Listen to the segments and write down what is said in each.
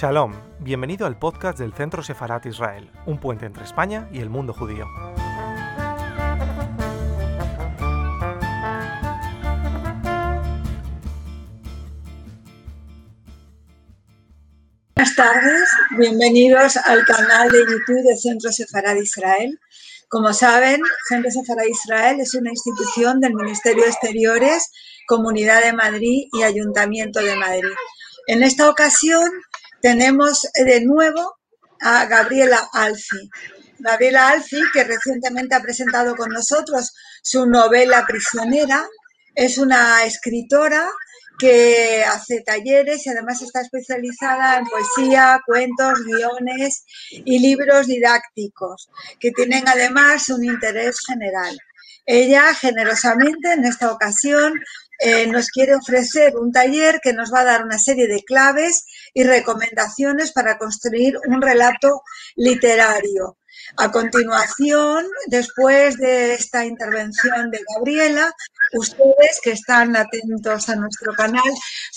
Shalom, bienvenido al podcast del Centro Sefarat Israel, un puente entre España y el mundo judío. Buenas tardes, bienvenidos al canal de YouTube del Centro Sefarad Israel. Como saben, Centro Sefarad Israel es una institución del Ministerio de Exteriores, Comunidad de Madrid y Ayuntamiento de Madrid. En esta ocasión tenemos de nuevo a Gabriela Alfi. Gabriela Alfi, que recientemente ha presentado con nosotros su novela Prisionera, es una escritora que hace talleres y además está especializada en poesía, cuentos, guiones y libros didácticos, que tienen además un interés general. Ella generosamente en esta ocasión eh, nos quiere ofrecer un taller que nos va a dar una serie de claves y recomendaciones para construir un relato literario. A continuación, después de esta intervención de Gabriela, ustedes que están atentos a nuestro canal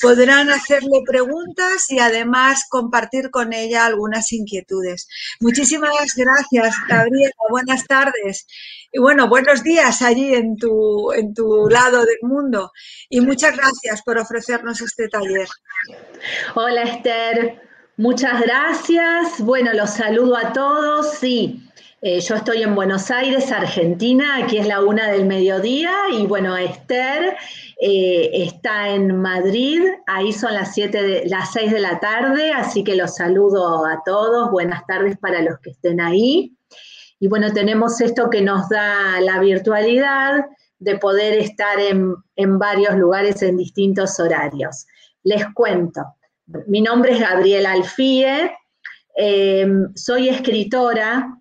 podrán hacerle preguntas y además compartir con ella algunas inquietudes. Muchísimas gracias, Gabriela. Buenas tardes. Y bueno, buenos días allí en tu, en tu lado del mundo. Y muchas gracias por ofrecernos este taller. Hola, Esther. Muchas gracias. Bueno, los saludo a todos. Sí, eh, yo estoy en Buenos Aires, Argentina, aquí es la una del mediodía y bueno, Esther eh, está en Madrid, ahí son las, siete las seis de la tarde, así que los saludo a todos, buenas tardes para los que estén ahí. Y bueno, tenemos esto que nos da la virtualidad de poder estar en, en varios lugares en distintos horarios. Les cuento. Mi nombre es Gabriela Alfie, eh, soy escritora,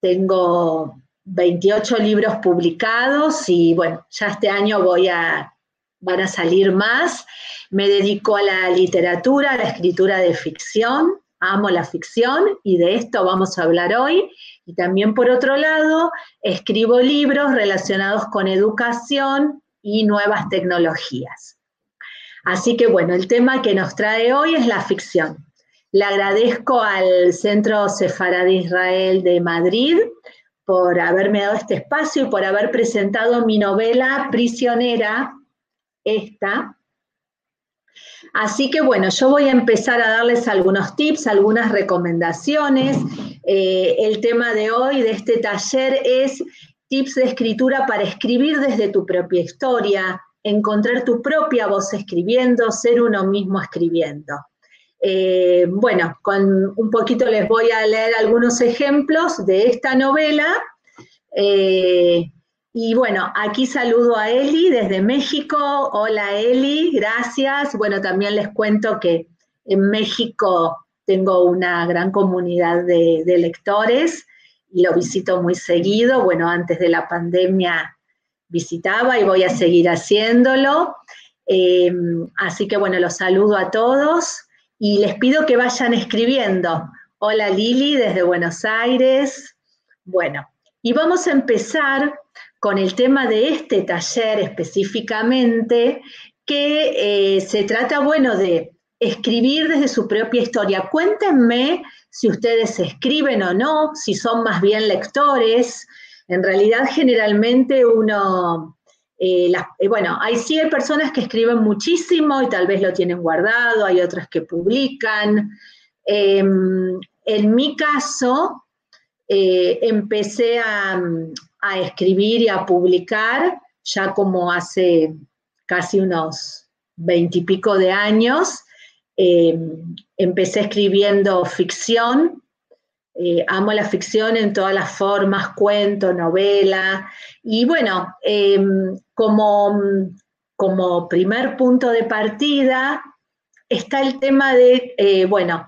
tengo 28 libros publicados y bueno, ya este año voy van a salir más. Me dedico a la literatura, a la escritura de ficción, amo la ficción y de esto vamos a hablar hoy. Y también por otro lado, escribo libros relacionados con educación y nuevas tecnologías. Así que bueno, el tema que nos trae hoy es la ficción. Le agradezco al Centro Sefarad de Israel de Madrid por haberme dado este espacio y por haber presentado mi novela Prisionera, esta. Así que bueno, yo voy a empezar a darles algunos tips, algunas recomendaciones. Eh, el tema de hoy, de este taller, es tips de escritura para escribir desde tu propia historia, encontrar tu propia voz escribiendo, ser uno mismo escribiendo. Eh, bueno, con un poquito les voy a leer algunos ejemplos de esta novela. Eh, y bueno, aquí saludo a Eli desde México. Hola Eli, gracias. Bueno, también les cuento que en México tengo una gran comunidad de, lectores y lo visito muy seguido. Bueno, antes de la pandemia visitaba y voy a seguir haciéndolo. Eh, así que bueno, los saludo a todos y les pido que vayan escribiendo. Hola Lili desde Buenos Aires. Bueno, y vamos a empezar con el tema de este taller específicamente, que eh, se trata, bueno, de escribir desde su propia historia. Cuéntenme si ustedes escriben o no, si son más bien lectores. En realidad, generalmente uno eh, eh, bueno, hay sí hay personas que escriben muchísimo y tal vez lo tienen guardado, hay otras que publican. Em, en mi caso, eh, empecé a, escribir y a publicar ya como hace casi unos veintipico de años. Em, empecé escribiendo ficción, eh, amo la ficción en todas las formas, cuento, novela. Y bueno, em, como, como primer punto de partida está el tema de, eh, bueno,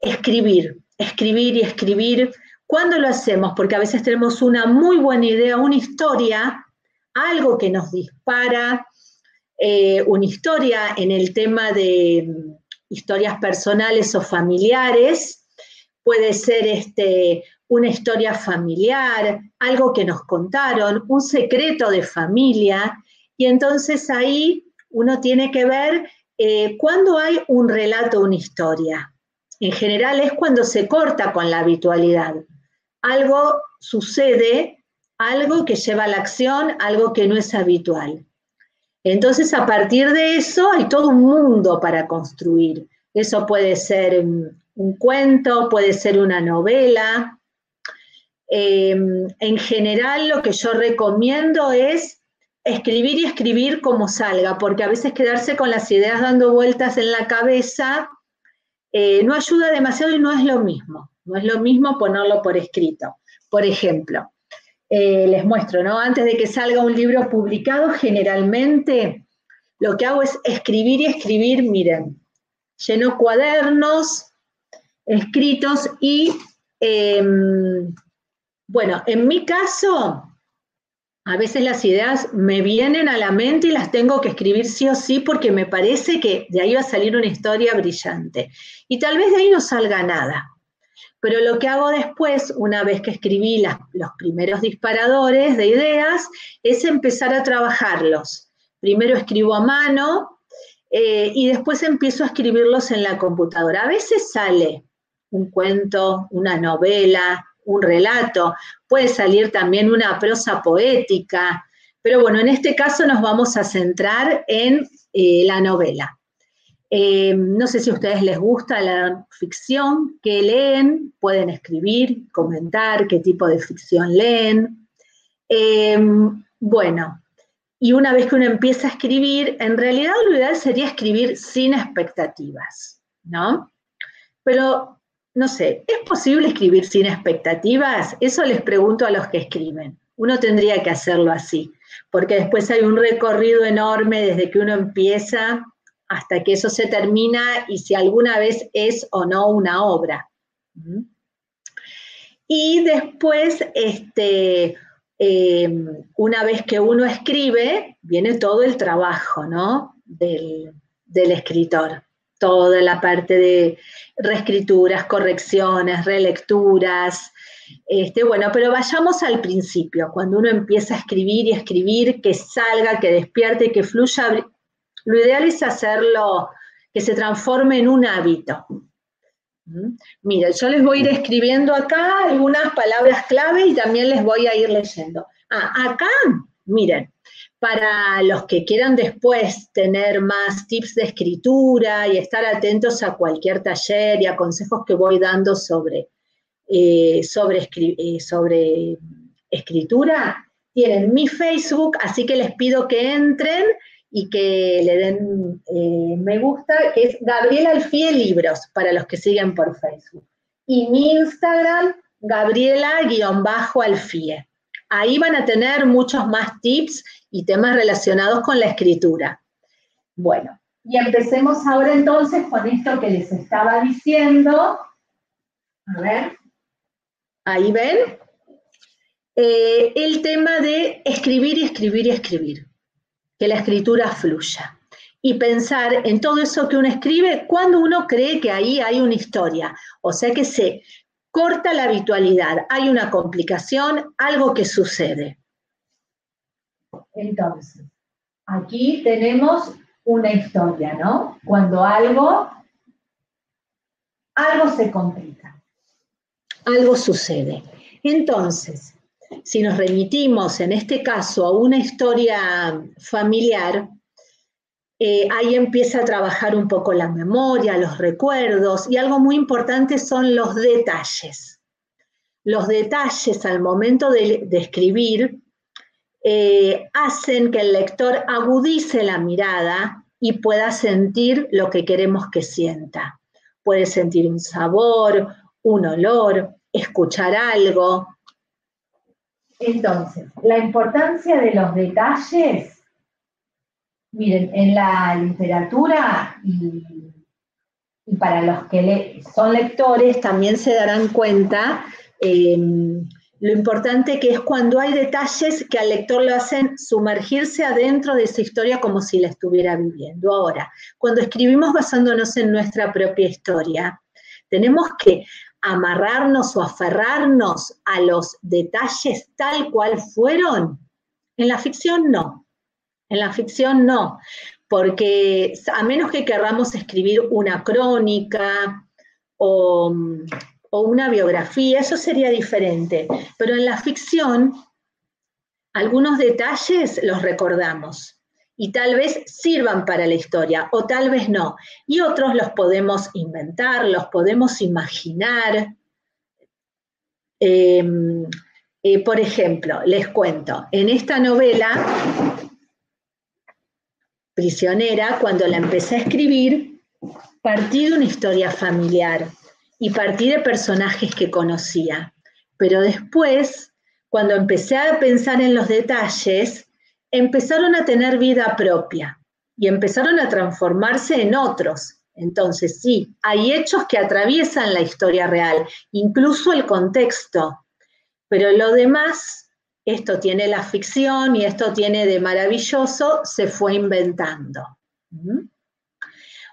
escribir, escribir y escribir. ¿Cuándo lo hacemos? Porque a veces tenemos una muy buena idea, una historia, algo que nos dispara, eh, una historia en el tema de mm, historias personales o familiares, puede ser este, una historia familiar, algo que nos contaron, un secreto de familia, y entonces ahí uno tiene que ver eh, cuándo hay un relato, una historia. en general es cuando se corta con la habitualidad. Algo sucede, algo que lleva a la acción, algo que no es habitual. Entonces, a partir de eso, hay todo un mundo para construir. Eso puede ser un cuento, puede ser una novela. Em, en general, lo que yo recomiendo es escribir y escribir como salga, porque a veces quedarse con las ideas dando vueltas en la cabeza eh, no ayuda demasiado y no es lo mismo. No es lo mismo ponerlo por escrito. Por ejemplo, eh, les muestro, ¿no? Antes de que salga un libro publicado, generalmente lo que hago es escribir y escribir, miren, lleno cuadernos escritos y, em, bueno, en mi caso, a veces las ideas me vienen a la mente y las tengo que escribir sí o sí porque me parece que de ahí va a salir una historia brillante. Y tal vez de ahí no salga nada. Pero lo que hago después, una vez que escribí los primeros disparadores de ideas, es empezar a trabajarlos. Primero escribo a mano eh, y después empiezo a escribirlos en la computadora. A veces sale un cuento, una novela, un relato, puede salir también una prosa poética, pero bueno, en este caso nos vamos a centrar en eh, la novela. Eh, no sé si a ustedes les gusta la ficción, qué leen, pueden escribir, comentar qué tipo de ficción leen. Eh, bueno, y una vez que uno empieza a escribir, en realidad lo ideal sería escribir sin expectativas, ¿no? Pero no sé, ¿es posible escribir sin expectativas? Eso les pregunto a los que escriben. Uno tendría que hacerlo así, porque después hay un recorrido enorme desde que uno empieza hasta que eso se termina y si alguna vez es o no una obra. ¿Mm? Y después, este, em, una vez que uno escribe, viene todo el trabajo, ¿no? del escritor toda la parte de reescrituras, correcciones, relecturas. Este, bueno, pero vayamos al principio, cuando uno empieza a escribir y a escribir, que salga, que despierte, que fluya. Lo ideal es hacerlo, que se transforme en un hábito. ¿Mm? Miren, yo les voy a ir escribiendo acá algunas palabras clave y también les voy a ir leyendo. Ah, acá, miren, para los que quieran después tener más tips de escritura y estar atentos a cualquier taller y a consejos que voy dando sobre, eh, sobre, eh, sobre escritura, tienen mi Facebook, así que les pido que entren y que le den eh, me gusta, que es Gabriela Alfie Libros, para los que siguen por Facebook. Y mi Instagram, Gabriela-Alfie. Ahí van a tener muchos más tips y temas relacionados con la escritura. Bueno, y empecemos ahora entonces con esto que les estaba diciendo. A ver, ahí ven. Eh, el tema de escribir y escribir y escribir. Que la escritura fluya. Y pensar en todo eso que uno escribe cuando uno cree que ahí hay una historia. O sea que se corta la habitualidad, hay una complicación, algo que sucede. Entonces, aquí tenemos una historia, ¿no? Cuando algo, algo se complica, algo sucede. Entonces, si nos remitimos en este caso a una historia familiar, eh, ahí empieza a trabajar un poco la memoria, los recuerdos y algo muy importante son los detalles. Los detalles al momento de escribir eh, hacen que el lector agudice la mirada y pueda sentir lo que queremos que sienta. Puede sentir un sabor, un olor, escuchar algo. Entonces, la importancia de los detalles, miren, en la literatura y, para los que son lectores también se darán cuenta eh, lo importante que es cuando hay detalles que al lector lo hacen sumergirse adentro de esa historia como si la estuviera viviendo. Ahora, cuando escribimos basándonos en nuestra propia historia, tenemos que amarrarnos o aferrarnos a los detalles tal cual fueron. En la ficción no. En la ficción no. Porque a menos que queramos escribir una crónica, o, o una biografía, eso sería diferente. Pero en la ficción, algunos detalles los recordamos y tal vez sirvan para la historia o tal vez no. Y otros los podemos inventar, los podemos imaginar. Em, eh, por ejemplo, les cuento, en esta novela, Prisionera, cuando la empecé a escribir, partí de una historia familiar y partí de personajes que conocía. Pero después, cuando empecé a pensar en los detalles, empezaron a tener vida propia y empezaron a transformarse en otros. Entonces, sí, hay hechos que atraviesan la historia real, incluso el contexto, pero lo demás, esto tiene la ficción y esto tiene de maravilloso, se fue inventando. ¿Mm?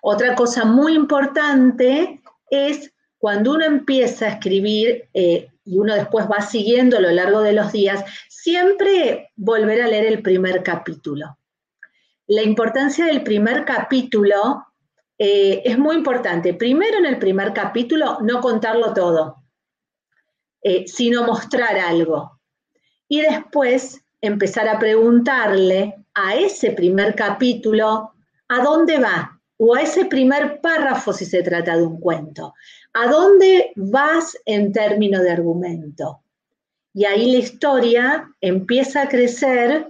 Otra cosa muy importante es cuando uno empieza a escribir eh, y uno después va siguiendo a lo largo de los días, siempre volver a leer el primer capítulo. La importancia del primer capítulo eh, es muy importante. Primero en el primer capítulo, no contarlo todo, eh, sino mostrar algo. Y después empezar a preguntarle a ese primer capítulo a dónde va, o a ese primer párrafo si se trata de un cuento. ¿A dónde vas en términos de argumento? Y ahí la historia empieza a crecer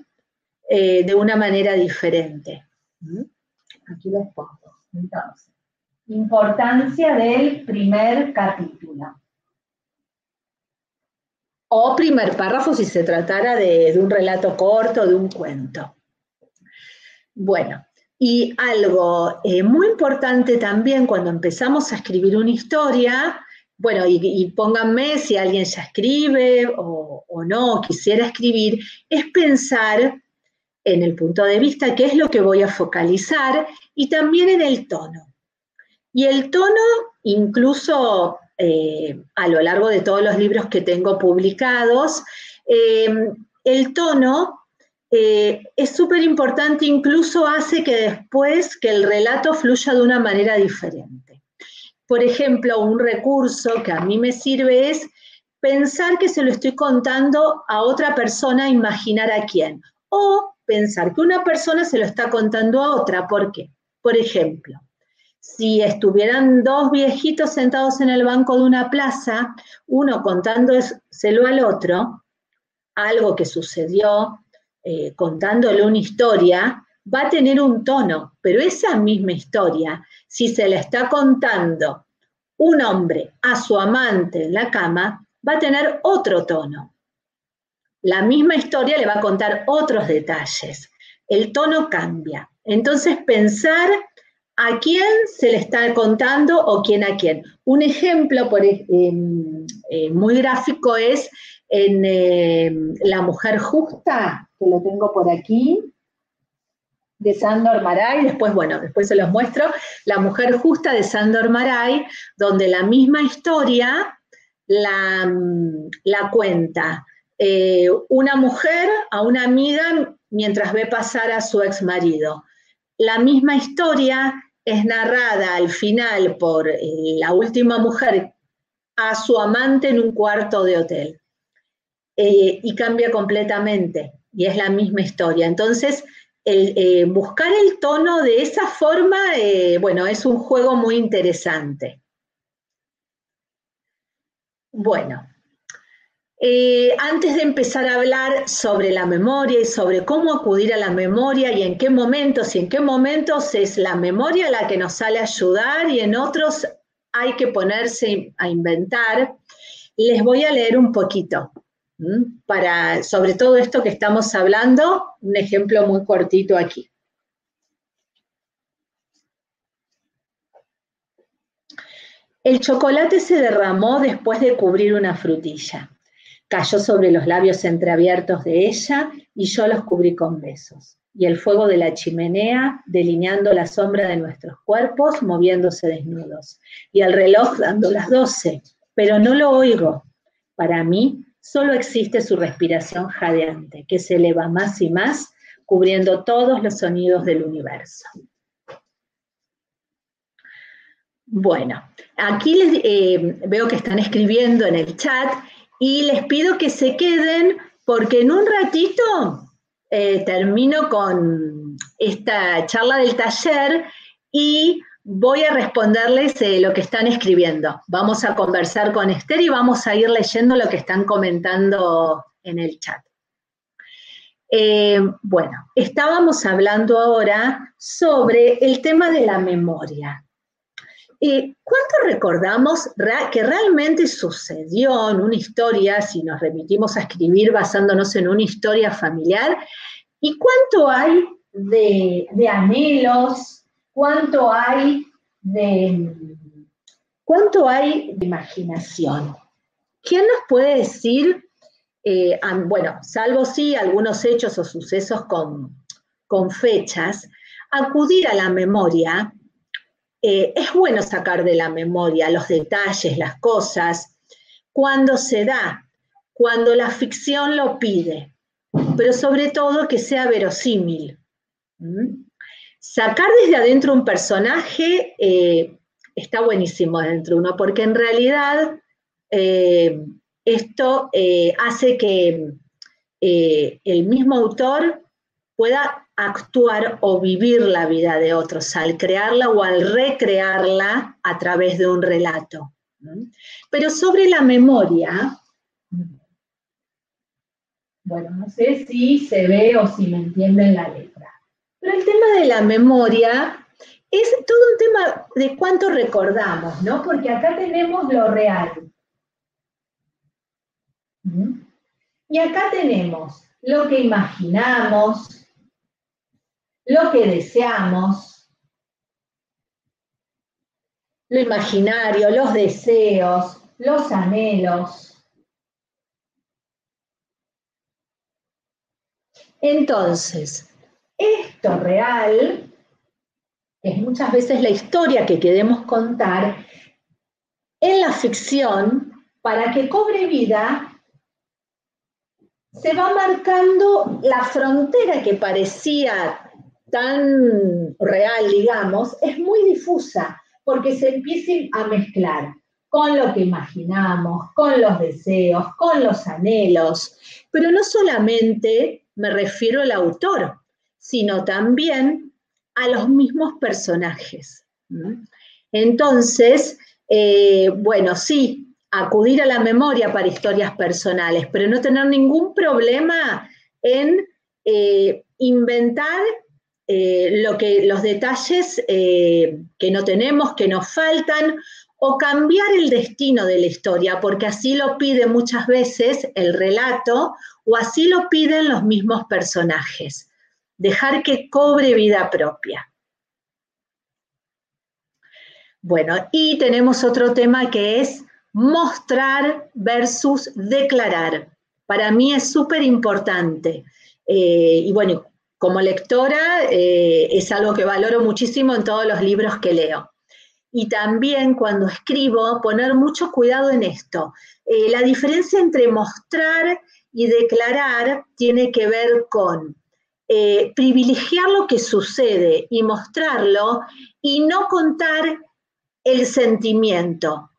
eh, de una manera diferente. ¿Mm? Aquí les pongo. Entonces, importancia del primer capítulo. O primer párrafo si se tratara de, de un relato corto, de un cuento. Bueno, y algo eh, muy importante también cuando empezamos a escribir una historia, bueno, y, pónganme si alguien ya escribe o, o no, quisiera escribir, es pensar en el punto de vista, qué es lo que voy a focalizar, y también en el tono. Y el tono, incluso eh, a lo largo de todos los libros que tengo publicados, eh, el tono eh, es súper importante, incluso hace que después que el relato fluya de una manera diferente. Por ejemplo, un recurso que a mí me sirve es pensar que se lo estoy contando a otra persona, imaginar a quién. O pensar que una persona se lo está contando a otra. ¿Por qué? Por ejemplo, si estuvieran dos viejitos sentados en el banco de una plaza, uno contándoselo al otro, algo que sucedió eh, contándole una historia, va a tener un tono, pero esa misma historia, si se la está contando un hombre a su amante en la cama, va a tener otro tono. La misma historia le va a contar otros detalles. El tono cambia. Entonces, pensar a quién se le está contando o quién a quién. Un ejemplo por, eh, eh, muy gráfico es en La Mujer Justa, lo tengo por aquí, de Sandor Maray, después, bueno, después se los muestro, La mujer justa de Sandor Maray, donde la misma historia la, la cuenta eh, una mujer a una amiga mientras ve pasar a su ex marido. La misma historia es narrada al final por eh, la última mujer a su amante en un cuarto de hotel. Eh, y cambia completamente y es la misma historia. Entonces, eh, buscar el tono de esa forma, bueno, es un juego muy interesante. Bueno, eh, antes de empezar a hablar sobre la memoria y sobre cómo acudir a la memoria y en qué momentos y en qué momentos es la memoria la que nos sale a ayudar y en otros hay que ponerse a inventar, les voy a leer un poquito. Para, sobre todo esto que estamos hablando, un ejemplo muy cortito aquí. El chocolate se derramó después de cubrir una frutilla. Cayó sobre los labios entreabiertos de ella y yo los cubrí con besos. Y el fuego de la chimenea delineando la sombra de nuestros cuerpos, moviéndose desnudos. Y el reloj dando las doce, pero no lo oigo. Para mí solo existe su respiración jadeante, que se eleva más y más, cubriendo todos los sonidos del universo. Bueno, aquí les, eh, veo que están escribiendo en el chat y les pido que se queden porque en un ratito eh, termino con esta charla del taller y voy a responderles eh, lo que están escribiendo. Vamos a conversar con Esther y vamos a ir leyendo lo que están comentando en el chat. bueno, estábamos hablando ahora sobre el tema de la memoria. ¿Cuánto recordamos que realmente sucedió en una historia, si nos remitimos a escribir basándonos en una historia familiar? ¿Y cuánto hay de, anhelos? ¿Cuánto hay de, cuánto hay de imaginación? ¿Quién nos puede decir, eh, bueno, salvo sí algunos hechos o sucesos con, con fechas, acudir a la memoria eh, es bueno sacar de la memoria los detalles, las cosas, cuando se da, cuando la ficción lo pide, pero sobre todo que sea verosímil. ¿Mm? Sacar desde adentro un personaje eh, está buenísimo dentro de uno, porque en realidad eh, esto hace que el mismo autor pueda actuar o vivir la vida de otros, al crearla o al recrearla a través de un relato. Pero sobre la memoria, bueno, no sé si se ve o si me entienden la letra, pero el tema de la memoria es todo un tema de cuánto recordamos, ¿no? Porque acá tenemos lo real. Y acá tenemos lo que imaginamos, lo que deseamos, lo imaginario, los deseos, los anhelos. Entonces, esto real, es muchas veces la historia que queremos contar, en la ficción, para que cobre vida, se va marcando la frontera que parecía tan real, digamos, es muy difusa, porque se empiecen a mezclar con lo que imaginamos, con los deseos, con los anhelos, pero no solamente me refiero al autor, sino también a los mismos personajes. Entonces, eh, bueno, sí, acudir a la memoria para historias personales, pero no tener ningún problema en eh, inventar eh, lo que, los detalles eh, que no tenemos, que nos faltan, o cambiar el destino de la historia, porque así lo pide muchas veces el relato o así lo piden los mismos personajes. Dejar que cobre vida propia. Bueno, y tenemos otro tema que es mostrar versus declarar. Para mí es súper importante. Eh, y bueno, como lectora eh, es algo que valoro muchísimo en todos los libros que leo. Y también cuando escribo, poner mucho cuidado en esto. Eh, la diferencia entre mostrar y declarar tiene que ver con eh, privilegiar lo que sucede y mostrarlo y no contar el sentimiento.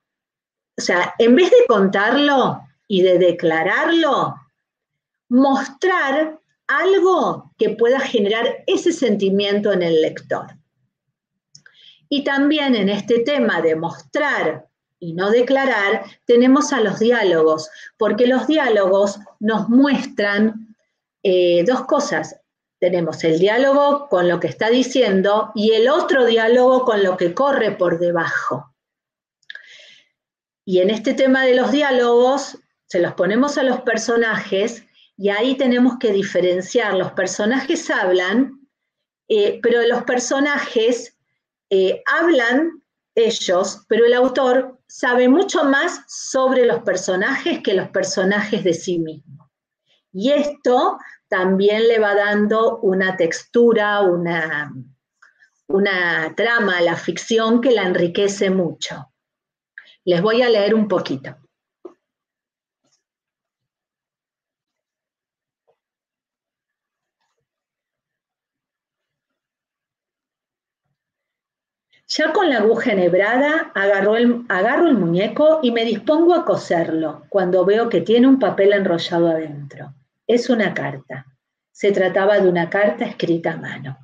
O sea, en vez de contarlo y de declararlo, mostrar algo que pueda generar ese sentimiento en el lector. Y también en este tema de mostrar y no declarar, tenemos a los diálogos, porque los diálogos nos muestran eh, dos cosas. Tenemos el diálogo con lo que está diciendo y el otro diálogo con lo que corre por debajo. Y en este tema de los diálogos, se los ponemos a los personajes y ahí tenemos que diferenciar. Los personajes hablan, eh, pero los personajes eh, hablan ellos, pero el autor sabe mucho más sobre los personajes que los personajes de sí mismo. Y esto también le va dando una textura, una, una trama a la ficción que la enriquece mucho. Les voy a leer un poquito. Ya con la aguja enhebrada, agarro el, agarro el muñeco y me dispongo a coserlo cuando veo que tiene un papel enrollado adentro. Es una carta. Se trataba de una carta escrita a mano.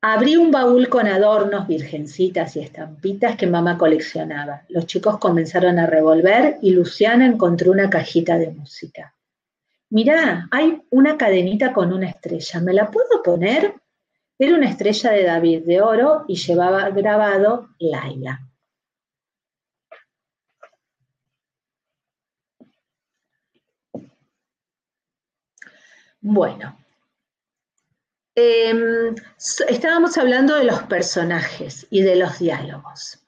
Abrí un baúl con adornos, virgencitas y estampitas que mamá coleccionaba. Los chicos comenzaron a revolver y Luciana encontró una cajita de música. Mirá, hay una cadenita con una estrella, ¿me la puedo poner? Era una estrella de David de oro y llevaba grabado Laila. Bueno, Em, estábamos hablando de los personajes y de los diálogos.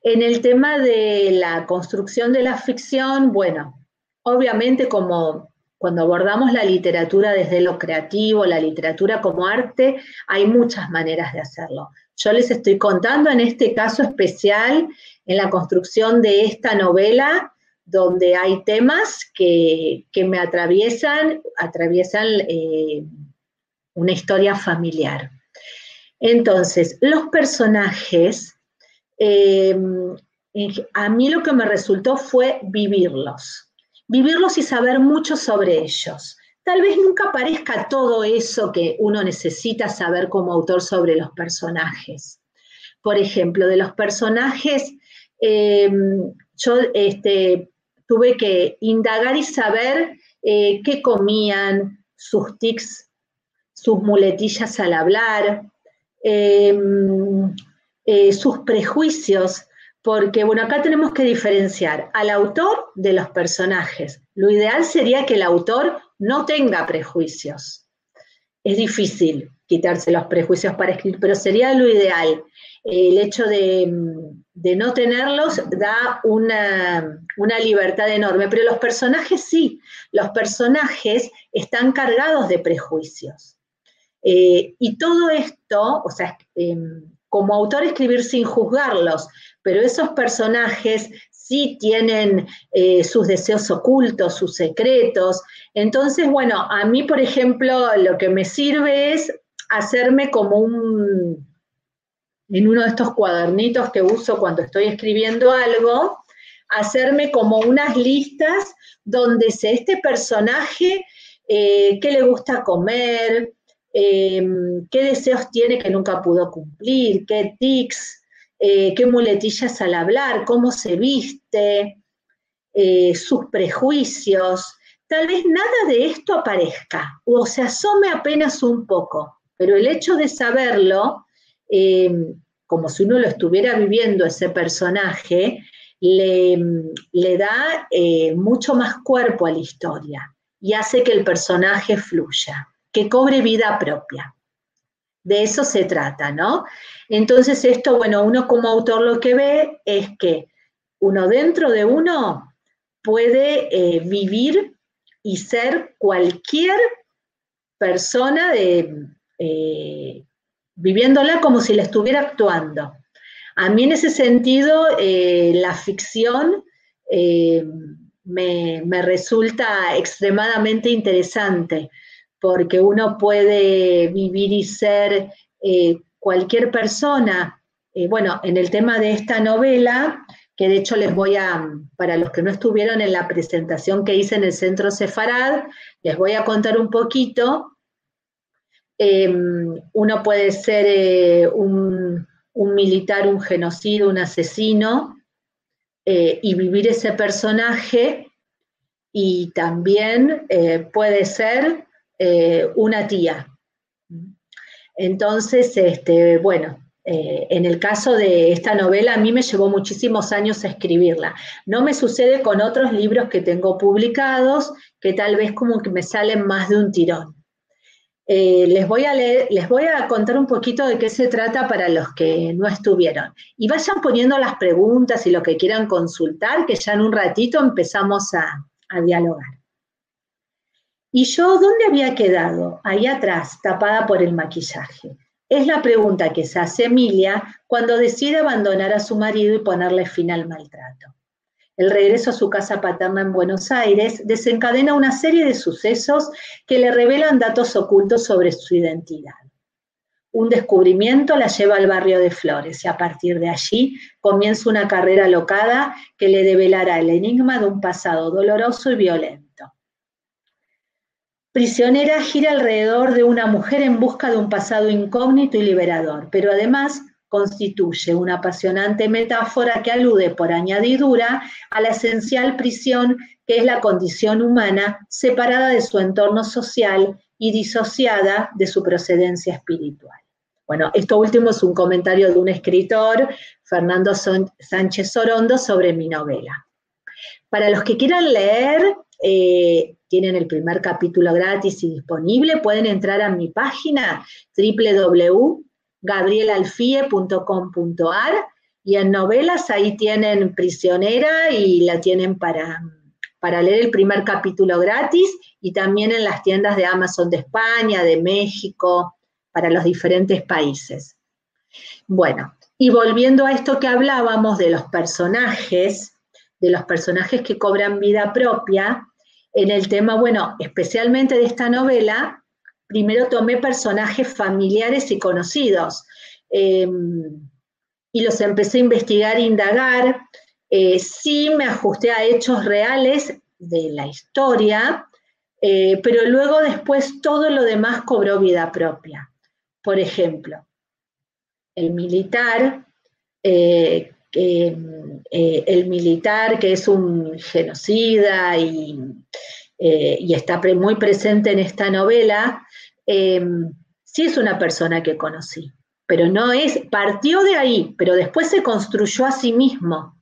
En el tema de la construcción de la ficción, bueno, obviamente como cuando abordamos la literatura desde lo creativo, la literatura como arte, hay muchas maneras de hacerlo. Yo les estoy contando en este caso especial, en la construcción de esta novela, donde hay temas que, me atraviesan, atraviesan eh, una historia familiar. Entonces, los personajes, em, a mí lo que me resultó fue vivirlos, vivirlos y saber mucho sobre ellos. Tal vez nunca aparezca todo eso que uno necesita saber como autor sobre los personajes. Por ejemplo, de los personajes, em, yo este, tuve que indagar y saber eh, qué comían, sus tics sus muletillas al hablar, em, eh, sus prejuicios, porque bueno, acá tenemos que diferenciar al autor de los personajes. Lo ideal sería que el autor no tenga prejuicios. Es difícil quitarse los prejuicios para escribir, pero sería lo ideal. El hecho de, no tenerlos da una, una, libertad enorme, pero los personajes sí, los personajes están cargados de prejuicios. Eh, y todo esto, o sea, em, como autor escribir sin juzgarlos, pero esos personajes sí tienen eh, sus deseos ocultos, sus secretos. Entonces, bueno, a mí, por ejemplo, lo que me sirve es hacerme como un, en uno de estos cuadernitos que uso cuando estoy escribiendo algo, hacerme como unas listas donde sé este personaje, eh, qué le gusta comer, Em, qué deseos tiene que nunca pudo cumplir, qué tics, eh, qué muletillas al hablar, cómo se viste, eh, sus prejuicios. Tal vez nada de esto aparezca. O se asome apenas un poco, pero el hecho de saberlo, em, como si uno lo estuviera viviendo ese personaje, le, le da eh, mucho más cuerpo a la historia y hace que el personaje fluya cobre vida propia. De eso se trata, ¿no? Entonces esto, bueno, uno como autor lo que ve es que uno dentro de uno puede eh, vivir y ser cualquier persona de, eh, viviéndola como si la estuviera actuando. A mí en ese sentido eh, la ficción me, me, resulta extremadamente interesante porque uno puede vivir y ser eh, cualquier persona. Eh, bueno, en el tema de esta novela, que de hecho les voy a, para los que no estuvieron en la presentación que hice en el Centro Sefarad, les voy a contar un poquito. Em, uno puede ser eh, un, un, militar, un genocidio, un asesino, y vivir ese personaje, y también puede ser eh, una tía. Entonces, este, bueno, eh, en el caso de esta novela, a mí me llevó muchísimos años escribirla. No me sucede con otros libros que tengo publicados, que tal vez como que me salen más de un tirón. Eh, les, voy a les voy a contar un poquito de qué se trata para los que no estuvieron. Y vayan poniendo las preguntas y lo que quieran consultar, que ya en un ratito empezamos a dialogar. ¿Y yo dónde había quedado? Ahí atrás, tapada por el maquillaje. Es la pregunta que se hace Emilia cuando decide abandonar a su marido y ponerle fin al maltrato. el regreso a su casa paterna en Buenos Aires desencadena una serie de sucesos que le revelan datos ocultos sobre su identidad. Un descubrimiento la lleva al barrio de Flores y a partir de allí comienza una carrera locada que le develará el enigma de un pasado doloroso y violento. Prisionera gira alrededor de una mujer en busca de un pasado incógnito y liberador, pero además constituye una apasionante metáfora que alude por añadidura a la esencial prisión que es la condición humana separada de su entorno social y disociada de su procedencia espiritual. Bueno, esto último es un comentario de un escritor, Fernando Sánchez Orondo, sobre mi novela. Para los que quieran leer, eh, tienen el primer capítulo gratis y disponible, pueden entrar a mi página www gabrielalfie.com.ar y en novelas ahí tienen Prisionera y la tienen para, para leer el primer capítulo gratis y también en las tiendas de Amazon de España, de México, para los diferentes países. Bueno, y volviendo a esto que hablábamos de los personajes, de los personajes que cobran vida propia, en el tema, bueno, especialmente de esta novela, primero tomé personajes familiares y conocidos em, y los empecé a investigar e indagar. Eh, sí me ajusté a hechos reales de la historia, eh, pero luego después todo lo demás cobró vida propia. Por ejemplo, el militar, eh, el militar que es un genocida y eh, y está muy presente en esta novela, em, sí es una persona que conocí, pero no es, partió de ahí, pero después se construyó a sí mismo.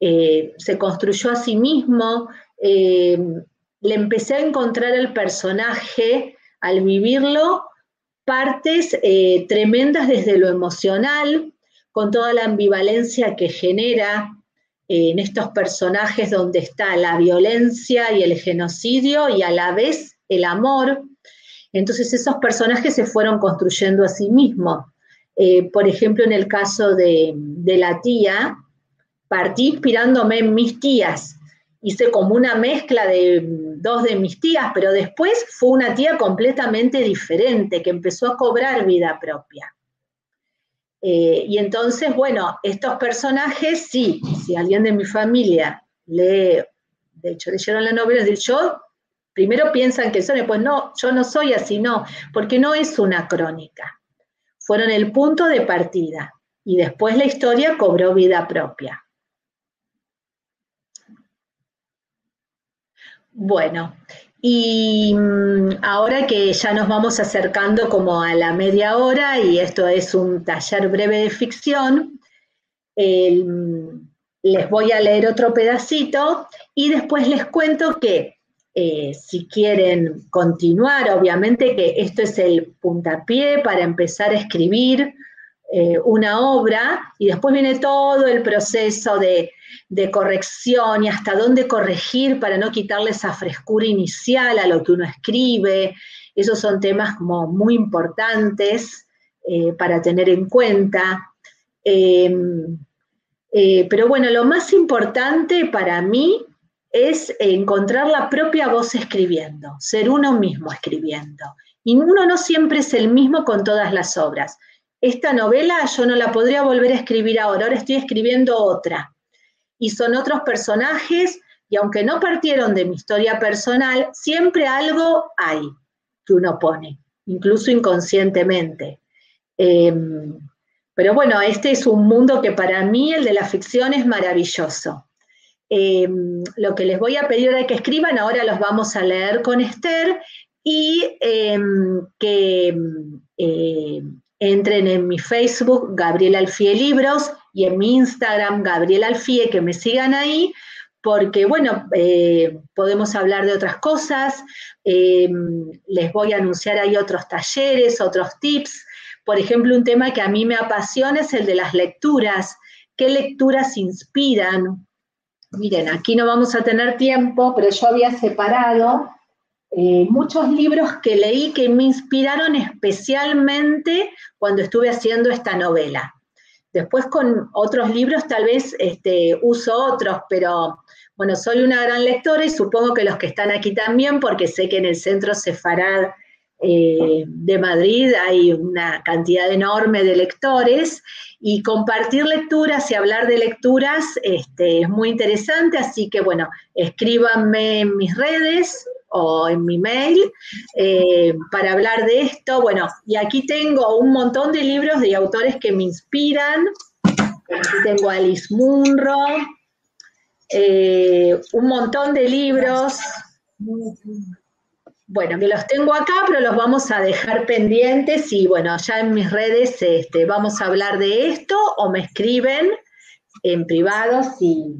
Eh, se construyó a sí mismo, em, le empecé a encontrar al personaje, al vivirlo, partes eh, tremendas desde lo emocional, con toda la ambivalencia que genera, en estos personajes donde está la violencia y el genocidio y a la vez el amor. Entonces esos personajes se fueron construyendo a sí mismos. Eh, por ejemplo, en el caso de, de la tía, partí inspirándome en mis tías. Hice como una mezcla de dos de mis tías, pero después fue una tía completamente diferente que empezó a cobrar vida propia. Eh, y entonces, bueno, estos personajes, sí, si alguien de mi familia lee, de hecho leyeron la novela, yo, primero piensan que son, pues no, yo no soy así, no, porque no es una crónica. Fueron el punto de partida y después la historia cobró vida propia. Bueno, y mm, ahora que ya nos vamos acercando como a la media hora y esto es un taller breve de ficción, les voy a leer otro pedacito y después les cuento que eh, si quieren continuar, obviamente que esto es el puntapié para empezar a escribir eh, una obra y después viene todo el proceso de corrección y hasta dónde corregir para no quitarle esa frescura inicial a lo que uno escribe. Esos son temas como muy importantes eh, para tener en cuenta. Em, eh, pero bueno, lo más importante para mí es encontrar la propia voz escribiendo, ser uno mismo escribiendo. Y uno no siempre es el mismo con todas las obras. Esta novela yo no la podría volver a escribir ahora, ahora estoy escribiendo otra y son otros personajes y aunque no partieron de mi historia personal, siempre algo hay que uno pone, incluso inconscientemente. Em, pero bueno, este es un mundo que para mí, el de la ficción, es maravilloso. Em, lo que les voy a pedir es que escriban, ahora los vamos a leer con Esther y em, que entren en mi Facebook, Gabriela Alfie Libros, y en mi Instagram, Gabriela Alfie, que me sigan ahí, porque bueno, eh, podemos hablar de otras cosas, eh, les voy a anunciar ahí otros talleres, otros tips. Por ejemplo, un tema que a mí me apasiona es el de las lecturas. ¿Qué lecturas inspiran? Miren, aquí no vamos a tener tiempo, pero yo había separado eh, muchos libros que leí que me inspiraron especialmente cuando estuve haciendo esta novela. Después con otros libros tal vez este, uso otros, pero bueno, soy una gran lectora y supongo que los que están aquí también, porque sé que en el Centro Sefarad eh, de Madrid hay una cantidad enorme de lectores y compartir lecturas y hablar de lecturas este, es muy interesante, así que bueno, escríbanme en mis redes o en mi mail eh, para hablar de esto. Bueno, y aquí tengo un montón de libros de autores que me inspiran. Aquí tengo a Alice Munro, eh, un montón de libros. Bueno, que los tengo acá, pero los vamos a dejar pendientes y bueno, ya en mis redes este, vamos a hablar de esto o me escriben en privado si,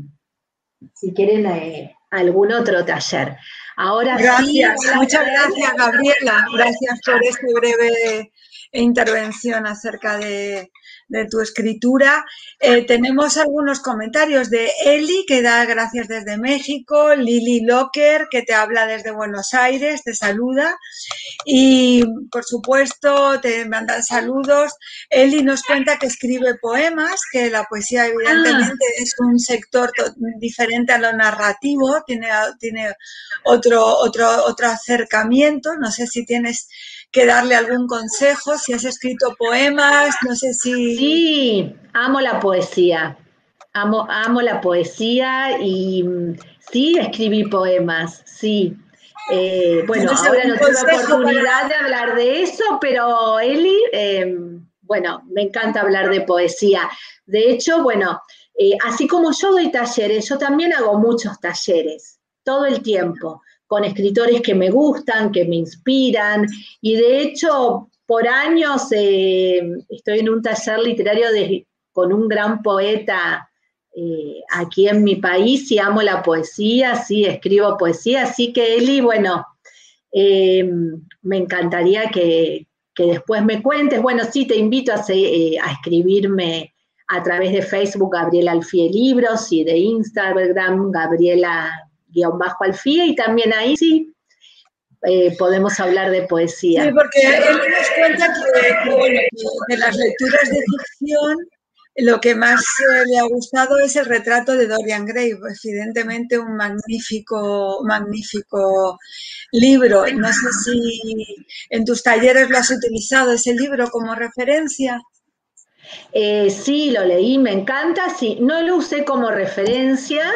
si quieren eh, algún otro taller. Ahora gracias, muchas gracias Gabriela, gracias por esta breve intervención acerca de, de tu escritura. Eh, tenemos algunos comentarios de Eli, que da gracias desde México, Lili Locker, que te habla desde Buenos Aires, te saluda. Y, por supuesto, te mandan saludos. Eli nos cuenta que escribe poemas, que la poesía evidentemente ah. es un sector diferente a lo narrativo, tiene, tiene otro, otro, otro acercamiento. No sé si tienes que darle algún consejo, si has escrito poemas, no sé si... Sí, amo la poesía, amo, amo la poesía y mm, sí escribí poemas, sí. Eh, bueno, ahora no tuve oportunidad de hablar de eso, pero Eli, em, bueno, me encanta hablar de poesía. De hecho, bueno, eh, así como yo doy talleres, yo también hago muchos talleres, todo el tiempo con escritores que me gustan, que me inspiran, y de hecho por años eh, estoy en un taller literario con un gran poeta eh, aquí en mi país y amo la poesía, sí, escribo poesía, así que Eli, bueno, eh, me encantaría que, después me cuentes, bueno, sí, te invito a, a escribirme a través de Facebook Gabriela Alfie Libros y de Instagram Gabriela guion bajo alfía y también ahí sí eh, podemos hablar de poesía. Sí, porque él nos cuenta que, de las lecturas de ficción lo que más eh, le ha gustado es el retrato de Dorian Gray, evidentemente un magnífico, magnífico libro. No sé si en tus talleres lo has utilizado ese libro como referencia. Eh, sí, lo leí, me encanta, sí, no lo usé como referencia,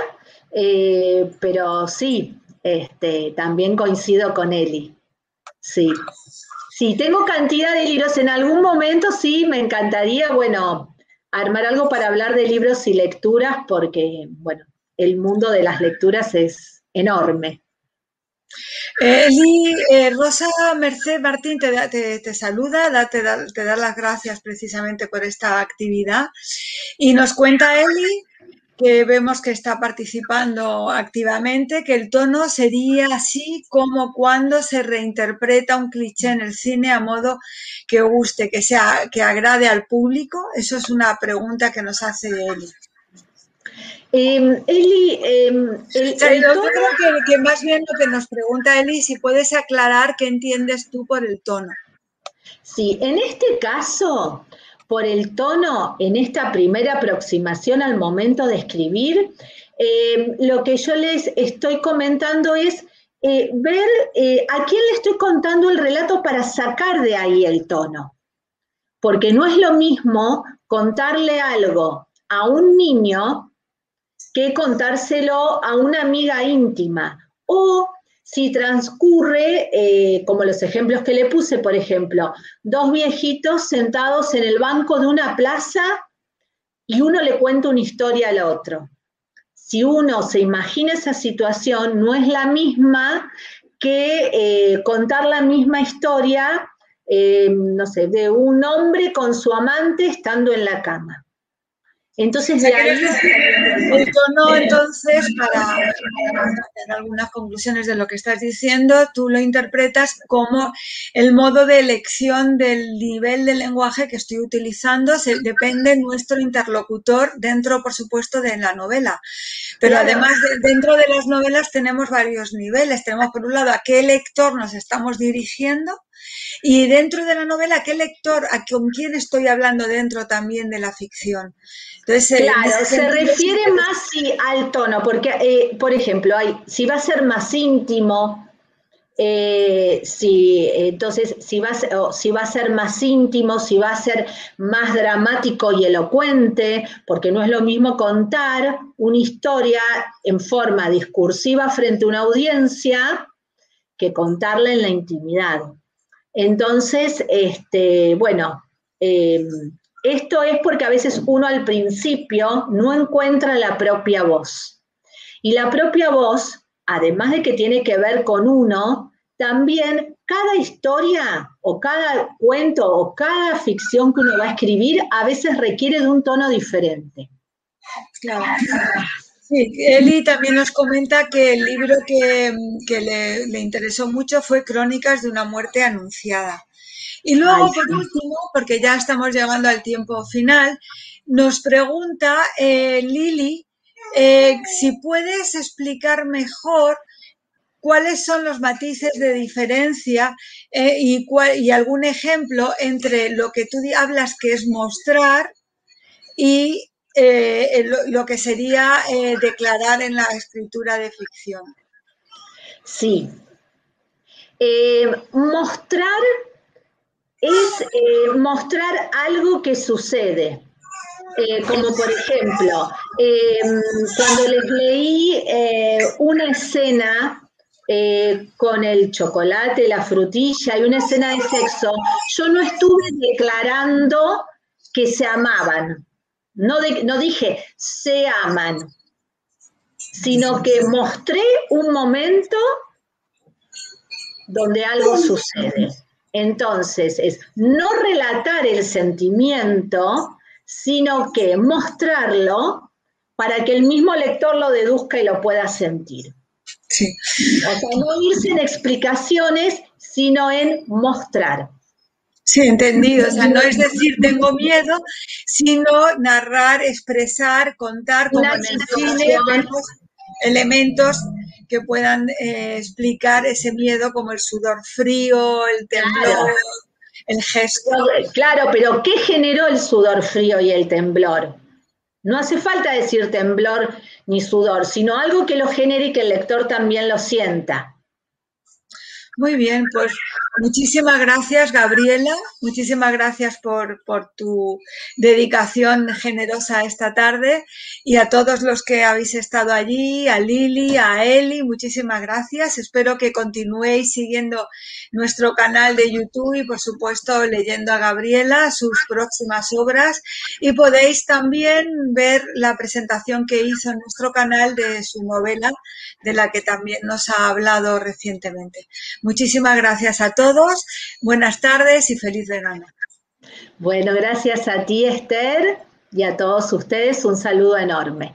eh, pero sí, este, también coincido con Eli. Sí. Sí, tengo cantidad de libros. En algún momento sí me encantaría, bueno, armar algo para hablar de libros y lecturas, porque, bueno, el mundo de las lecturas es enorme. Eli, eh, Rosa Merced Martín te, te, saluda, te, da, te da las gracias precisamente por esta actividad y nos cuenta Eli que vemos que está participando activamente, que el tono sería así como cuando se reinterpreta un cliché en el cine a modo que guste, que sea, que agrade al público. Eso es una pregunta que nos hace Eli. Em, Eli, em, yo creo que, más bien lo que nos pregunta Eli, si puedes aclarar qué entiendes tú por el tono. Sí, en este caso, por el tono en esta primera aproximación al momento de escribir, eh, lo que yo les estoy comentando es eh, ver eh, a quién le estoy contando el relato para sacar de ahí el tono. Porque no es lo mismo contarle algo a un niño que contárselo a una amiga íntima o si transcurre, eh, como los ejemplos que le puse, por ejemplo, dos viejitos sentados en el banco de una plaza y uno le cuenta una historia al otro. Si uno se imagina esa situación, no es la misma que eh, contar la misma historia, eh, no sé, de un hombre con su amante estando en la cama. Entonces, de ahí... Entonces, para, hacer algunas conclusiones de lo que estás diciendo, tú lo interpretas como el modo de elección del nivel de lenguaje que estoy utilizando, se, depende nuestro interlocutor dentro, por supuesto, de la novela. Pero además, dentro de las novelas tenemos varios niveles. Tenemos, por un lado, a qué lector nos estamos dirigiendo, y dentro de la novela, ¿qué lector, a con quién estoy hablando dentro también de la ficción? Entonces, claro, se refiere más al tono, porque, eh, por ejemplo, hay, si va a ser más íntimo, eh, si, entonces, si va, a, si va a ser más íntimo, si va a ser más dramático y elocuente, porque no es lo mismo contar una historia en forma discursiva frente a una audiencia que contarla en la intimidad. Entonces, este, bueno, em, esto es porque a veces uno al principio no encuentra la propia voz. Y la propia voz, además de que tiene que ver con uno, también cada historia o cada cuento o cada ficción que uno va a escribir a veces requiere de un tono diferente. Claro. Sí, Eli también nos comenta que el libro que, le, interesó mucho fue Crónicas de una muerte anunciada. Y luego, por último, porque ya estamos llegando al tiempo final, nos pregunta eh, Lili eh, si puedes explicar mejor cuáles son los matices de diferencia eh, y, y algún ejemplo entre lo que tú hablas que es mostrar y lo, que sería declarar en la escritura de ficción. Sí. Mostrar es mostrar algo que sucede. como por ejemplo, cuando les leí una escena con el chocolate, la frutilla y una escena de sexo, yo no estuve declarando que se amaban. No, dije se aman, sino que mostré un momento donde algo sucede. Entonces, es no relatar el sentimiento, sino que mostrarlo para que el mismo lector lo deduzca y lo pueda sentir. Sí. O sea, no irse en explicaciones, sino en mostrar. Sí, entendido. O sea, no es decir tengo miedo, sino narrar, expresar, contar, como en el cine vemos elementos que puedan eh, explicar ese miedo como el sudor frío, el temblor, el gesto. Claro, pero ¿qué generó el sudor frío y el temblor? No hace falta decir temblor ni sudor, sino algo que lo genere y que el lector también lo sienta. Muy bien, pues muchísimas gracias Gabriela, muchísimas gracias por, tu dedicación generosa esta tarde y a todos los que habéis estado allí, a Lili, a Eli, muchísimas gracias. Espero que continuéis siguiendo nuestro canal de YouTube y por supuesto leyendo a Gabriela sus próximas obras y podéis también ver la presentación que hizo en nuestro canal de su novela de la que también nos ha hablado recientemente. Muchísimas gracias a buenas tardes y feliz verano. Bueno, gracias a ti Esther y a todos ustedes un saludo enorme.